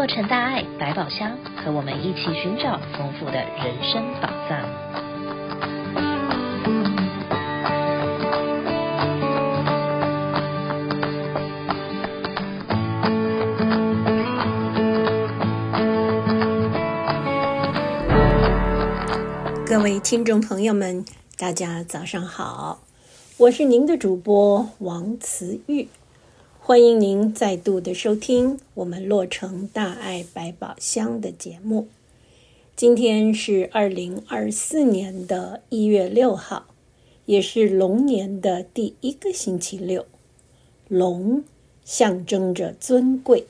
洛城大爱百宝箱，和我们一起寻找丰富的人生宝藏。各位听众朋友们，大家早上好，我是您的主播王慈玉。欢迎您再度的收听我们洛城大爱百宝箱的节目。今天是二零二四年的一月六号，也是龙年的第一个星期六。龙象征着尊贵，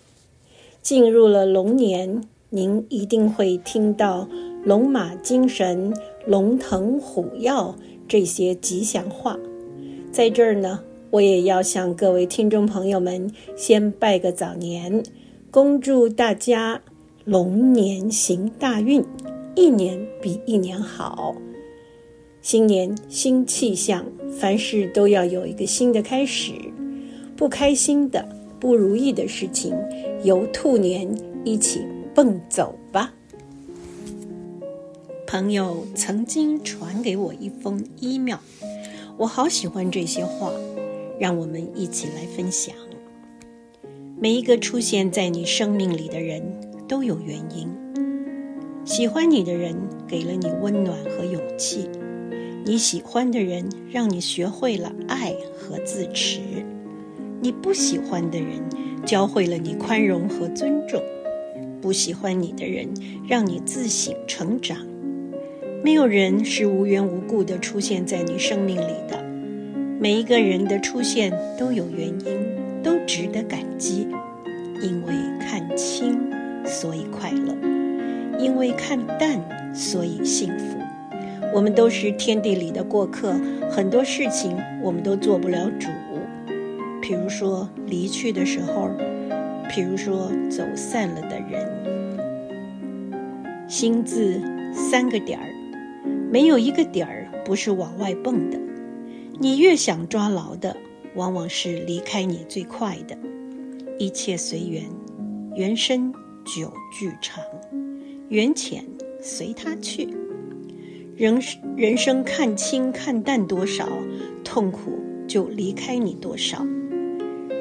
进入了龙年，您一定会听到龙马精神、龙腾虎跃这些吉祥话。在这儿呢。我也要向各位听众朋友们先拜个早年，恭祝大家龙年行大运，一年比一年好。新年新气象，凡事都要有一个新的开始。不开心的、不如意的事情，由兔年一起蹦走吧。朋友曾经传给我一封 email，我好喜欢这些话。让我们一起来分享。每一个出现在你生命里的人都有原因。喜欢你的人给了你温暖和勇气，你喜欢的人让你学会了爱和自持，你不喜欢的人教会了你宽容和尊重，不喜欢你的人让你自省成长。没有人是无缘无故的出现在你生命里的。每一个人的出现都有原因，都值得感激。因为看清，所以快乐；因为看淡，所以幸福。我们都是天地里的过客，很多事情我们都做不了主。譬如说离去的时候，譬如说走散了的人。心字三个点儿，没有一个点儿不是往外蹦的。你越想抓牢的，往往是离开你最快的。一切随缘，缘深久聚长，缘浅随他去。人人生看清看淡多少，痛苦就离开你多少。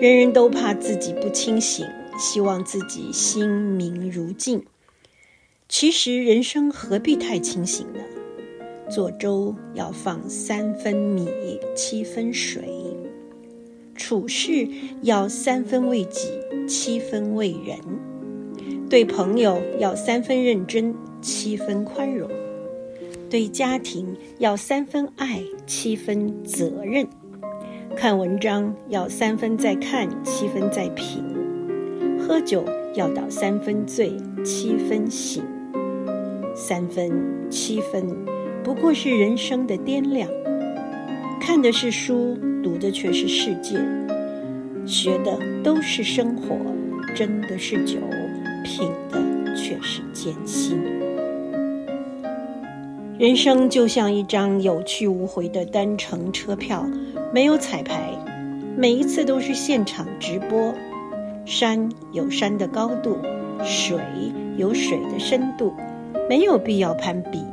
人人都怕自己不清醒，希望自己心明如镜。其实人生何必太清醒呢？做粥要放三分米，七分水；处事要三分为己，七分为人；对朋友要三分认真，七分宽容；对家庭要三分爱，七分责任；看文章要三分在看，七分在品；喝酒要倒三分醉，七分醒；三分七分。不过是人生的掂量，看的是书，读的却是世界，学的都是生活，斟的是酒，品的却是艰辛。人生就像一张有去无回的单程车票，没有彩排，每一次都是现场直播。山有山的高度，水有水的深度，没有必要攀比。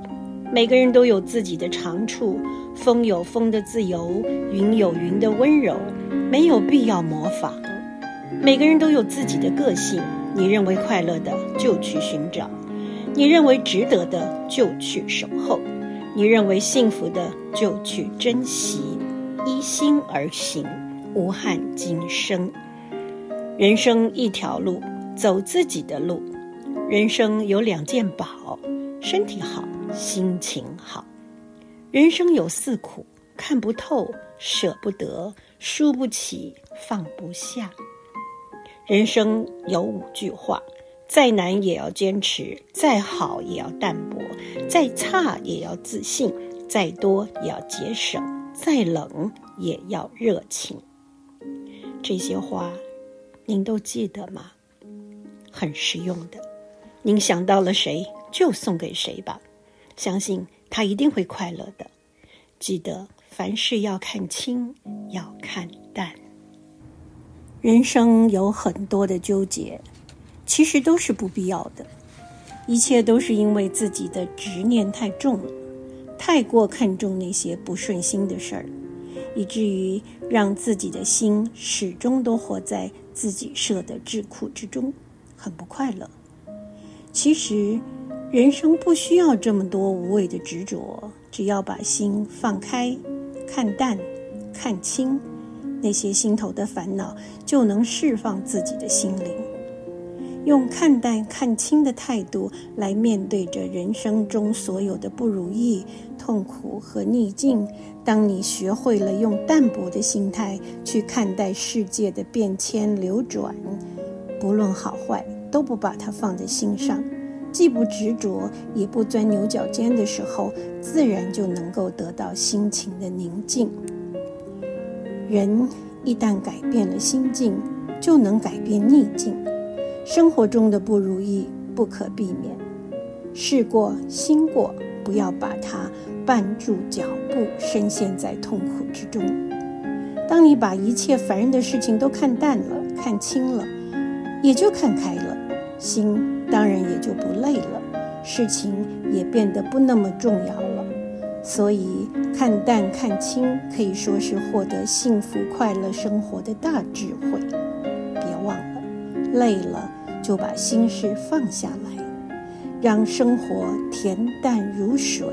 每个人都有自己的长处，风有风的自由，云有云的温柔，没有必要模仿。每个人都有自己的个性，你认为快乐的就去寻找，你认为值得的就去守候，你认为幸福的就去珍惜，依心而行，无憾今生。人生一条路，走自己的路。人生有两件宝，身体好。心情好，人生有四苦：看不透、舍不得、输不起、放不下。人生有五句话：再难也要坚持，再好也要淡泊，再差也要自信，再多也要节省，再冷也要热情。这些话，您都记得吗？很实用的，您想到了谁，就送给谁吧。相信他一定会快乐的。记得凡事要看清，要看淡。人生有很多的纠结，其实都是不必要的。一切都是因为自己的执念太重了，太过看重那些不顺心的事儿，以至于让自己的心始终都活在自己设的桎梏之中，很不快乐。其实，人生不需要这么多无谓的执着，只要把心放开，看淡，看清，那些心头的烦恼就能释放自己的心灵。用看淡、看清的态度来面对着人生中所有的不如意、痛苦和逆境。当你学会了用淡泊的心态去看待世界的变迁流转，不论好坏，都不把它放在心上，既不执着，也不钻牛角尖的时候，自然就能够得到心情的宁静。人一旦改变了心境，就能改变逆境。生活中的不如意不可避免，事过心过，不要把它绊住脚步，深陷在痛苦之中。当你把一切烦人的事情都看淡了、看清了，也就看开了，心当然也就不累了，事情也变得不那么重要了。所以，看淡看清可以说是获得幸福快乐生活的大智慧。别忘了，累了。就把心事放下来，让生活恬淡如水，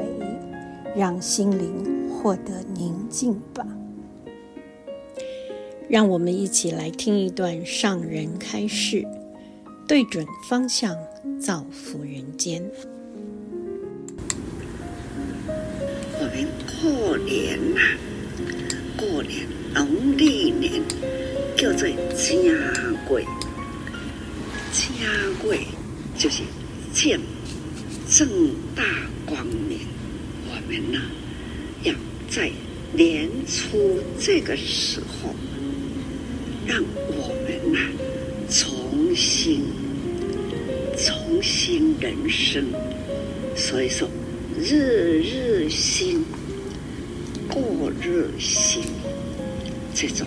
让心灵获得宁静吧。让我们一起来听一段上人开示，对准方向，造福人间。我们过年呐、过年农历年叫做正月。正月就是见正大光明，我们呢要在年初这个时候，让我们呢重新重新人生。所以说，日日新，过日新，这种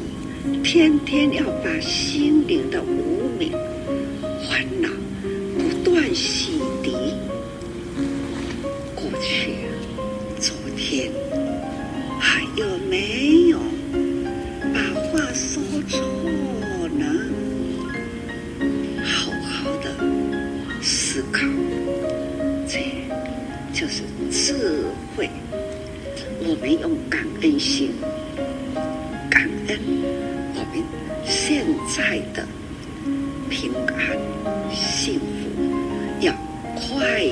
天天要把心灵的无明。烦恼不断洗涤，过去、昨天还有没感恩心，感恩我们现在的。平安幸福，要快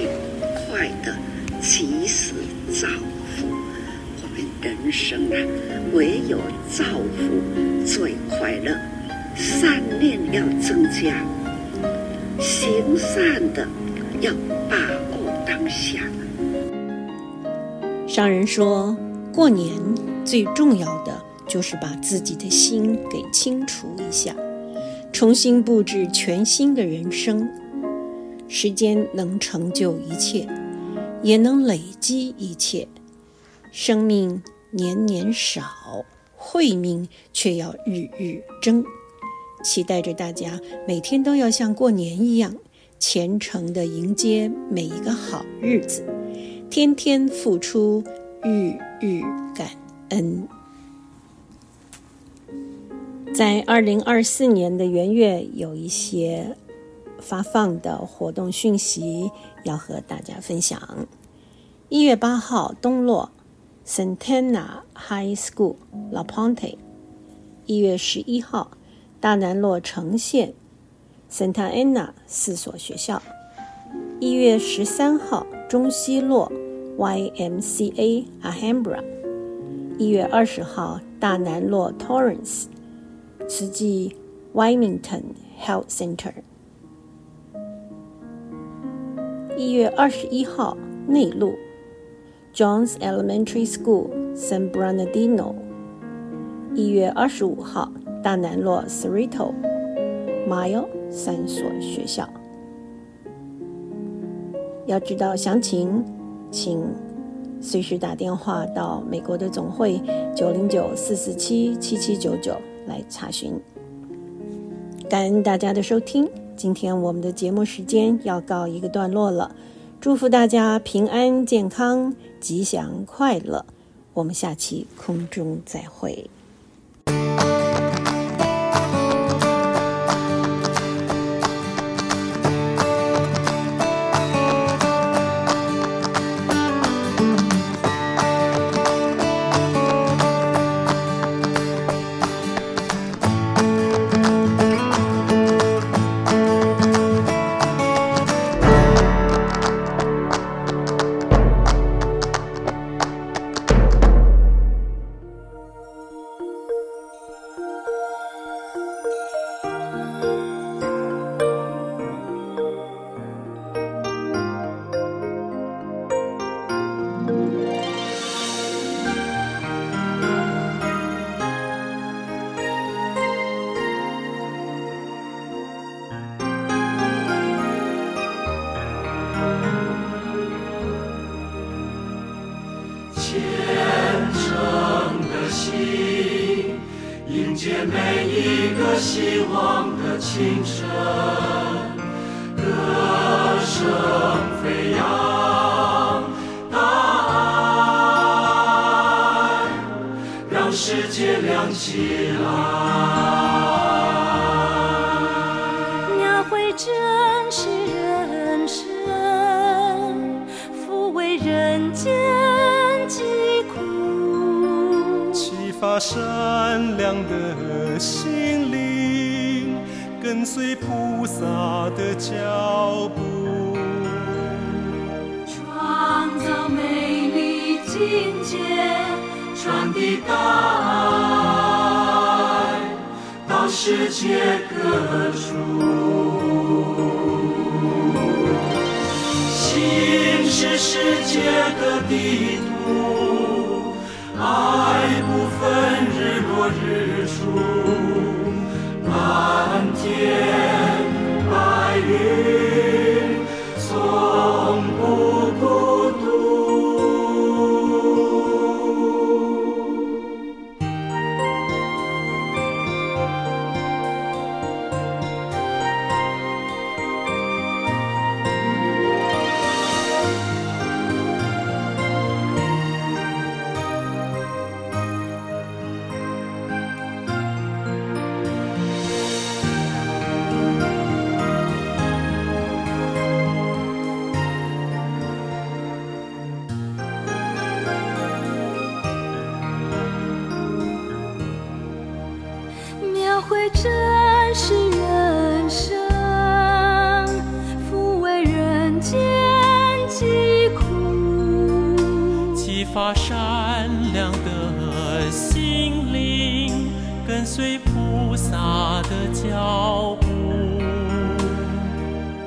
快的及时造福。我们人生啊，唯有造福最快乐。善念要增加，行善的要把握当下。商人说，过年最重要的就是把自己的心给清除一下。重新布置全新的人生，时间能成就一切，也能累积一切。生命年年少，慧命却要日日增。期待着大家每天都要像过年一样，虔诚地迎接每一个好日子，天天付出，日日感恩。在二零二四年的元月，有一些发放的活动讯息要和大家分享。一月八号，东洛 Santana High School La Ponte；一月十一号，大南洛城县 Santa Ana 四所学校；一月十三号，中西洛，YMCA，Ahambra 一月二十号，大南洛 Torrance。慈济 Wilmington Health Center，一月二十一号内陆 John's Elementary School San Bernardino，一月二十五号大南洛 Cerrito Mile 三所学校。要知道详情，请随时打电话到美国的总会九零九四四七七七九九。来查询，感恩大家的收听，今天我们的节目时间要告一个段落了，祝福大家平安健康、吉祥快乐。我们下期空中再会。声歌声飞扬大海让世界亮起来描绘真实人生抚慰人间疾苦启发善良的随菩萨的脚步，创造美丽境界，传递大爱到世界各处，心是世界的地图，爱不分日落日出，蓝善良的心灵，跟随菩萨的脚步，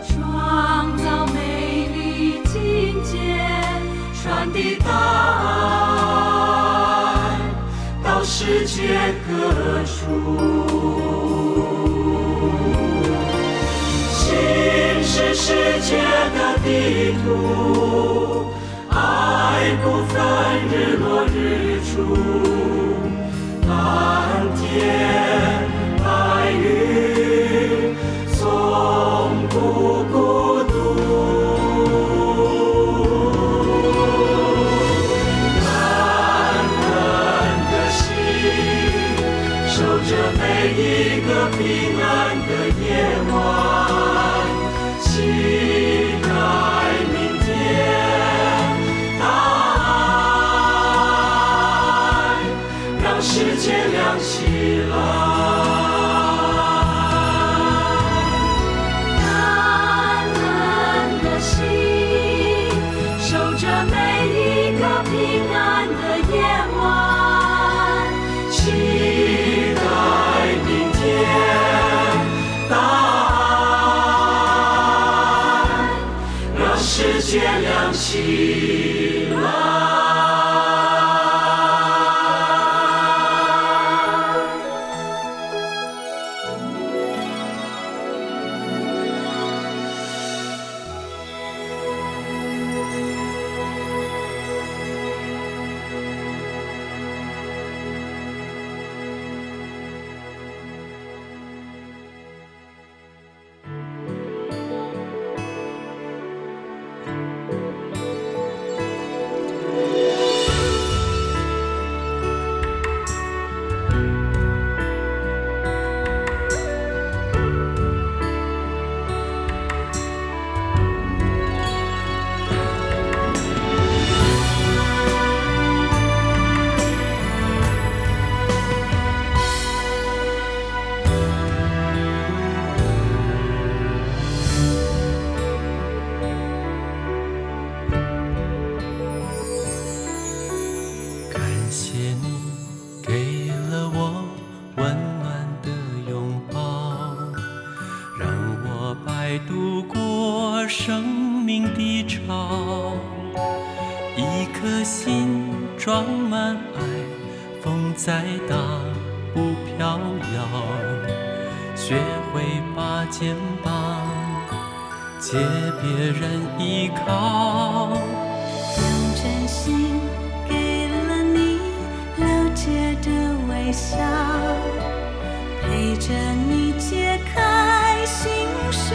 创造美丽境界，传递大爱到世界各处。心是世界的地图，爱不分日落日出，蓝天白云，从不摇摇，学会把肩膀借别人依靠，用真心给了你了解的微笑，陪着你解开心事。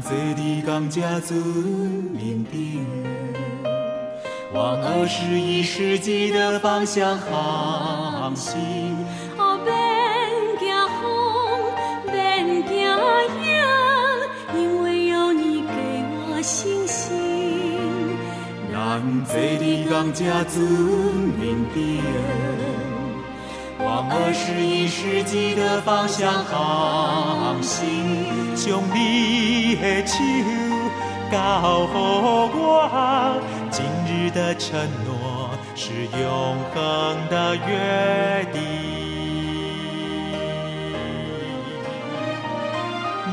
咱做滴家子顶人，往二十一世纪的方向航行。哦，边行风边行影，因为有你给我信心。咱做滴港家子面顶。往二十一世纪的方向航行兄弟手高和我今日的承诺是永恒的约定。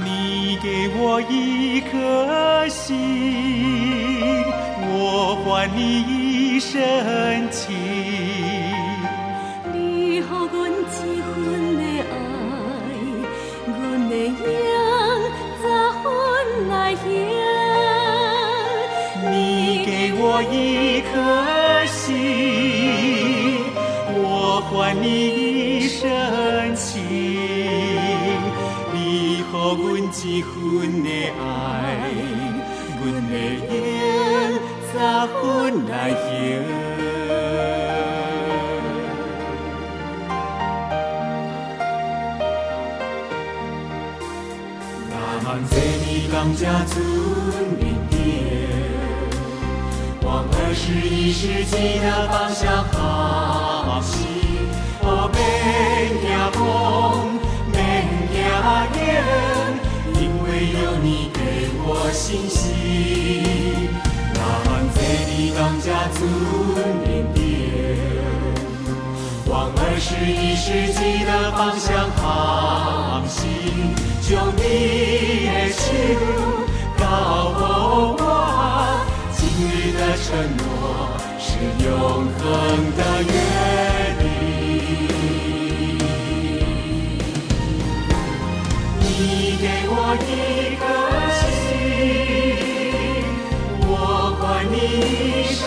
你给我一颗心我还你一生情。我一颗心，我还你一生情。你予阮一份的爱，阮会用十分来还。那么在你刚家村明天，二十一世纪的方向航行。哦，免惊风，免惊雨，因为有你给我信心。那么在你刚家村明天，往二十一世纪的方向航行。就你的手高呼我，的承诺是永恒的约定。你给我一颗心，我还你一生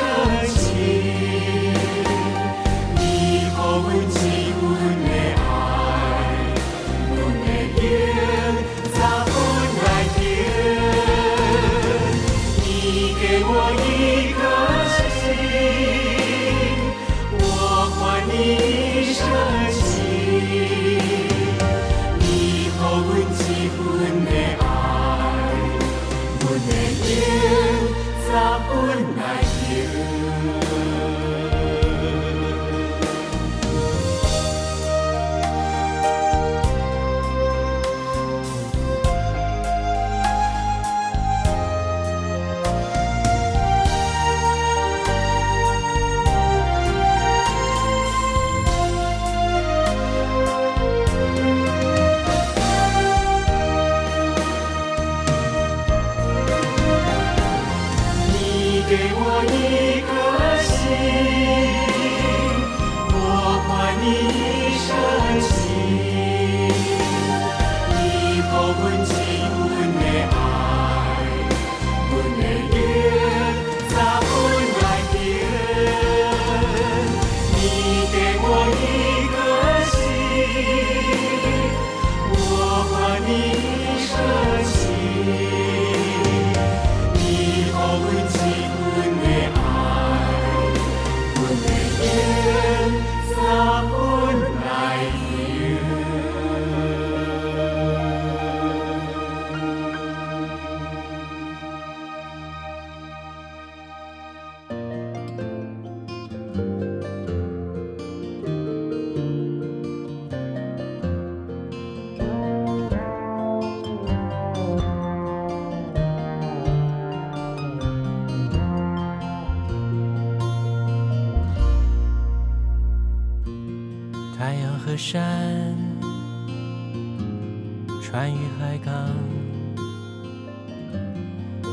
船与海港，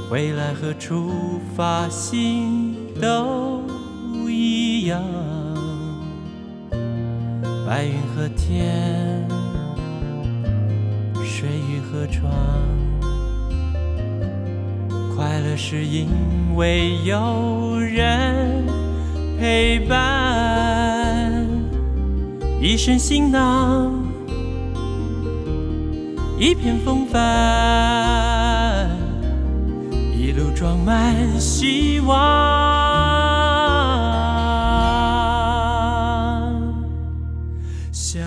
回来和出发心都一样。白云和天，水与河床，快乐是因为有人陪伴。一身行囊，一片风帆，一路装满希望。想，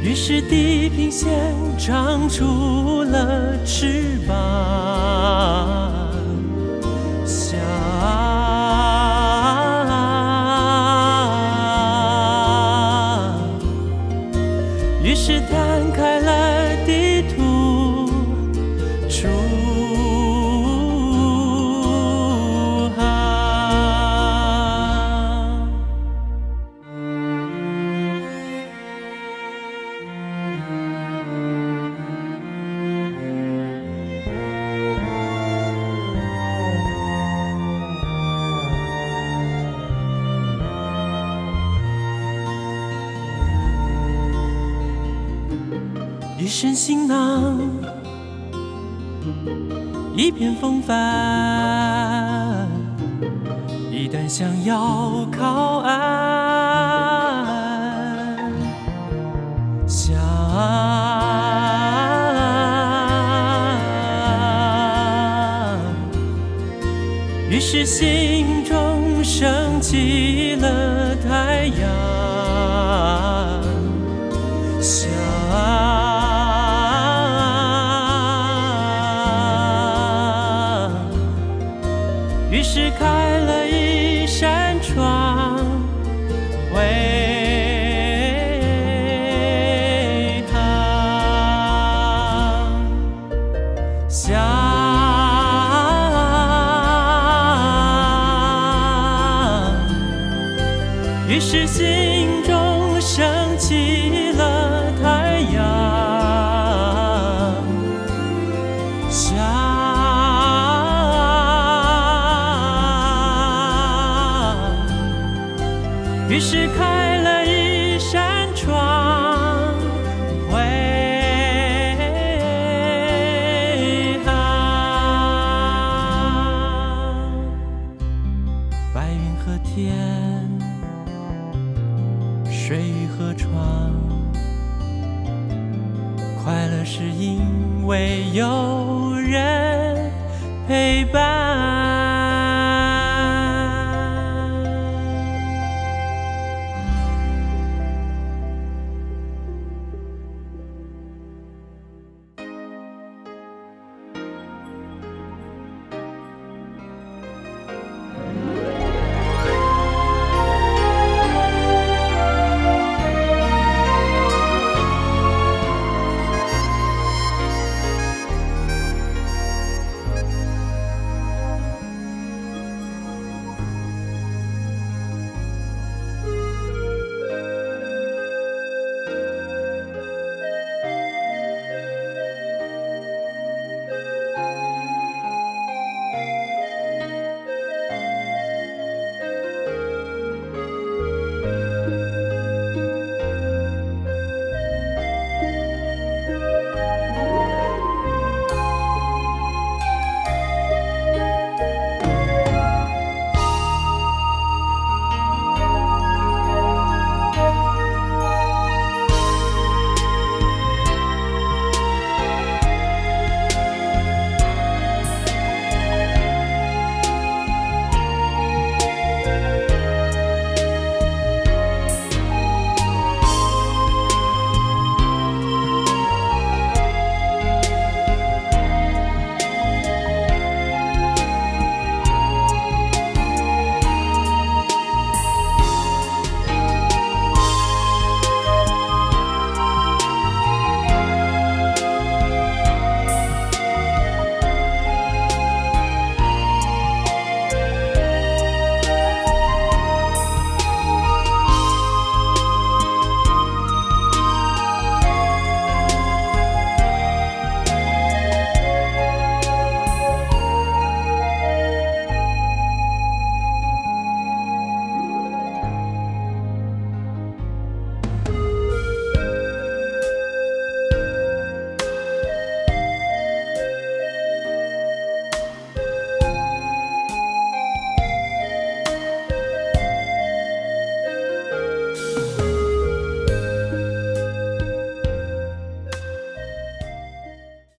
于是地平线长出了翅是心中升起了会有人陪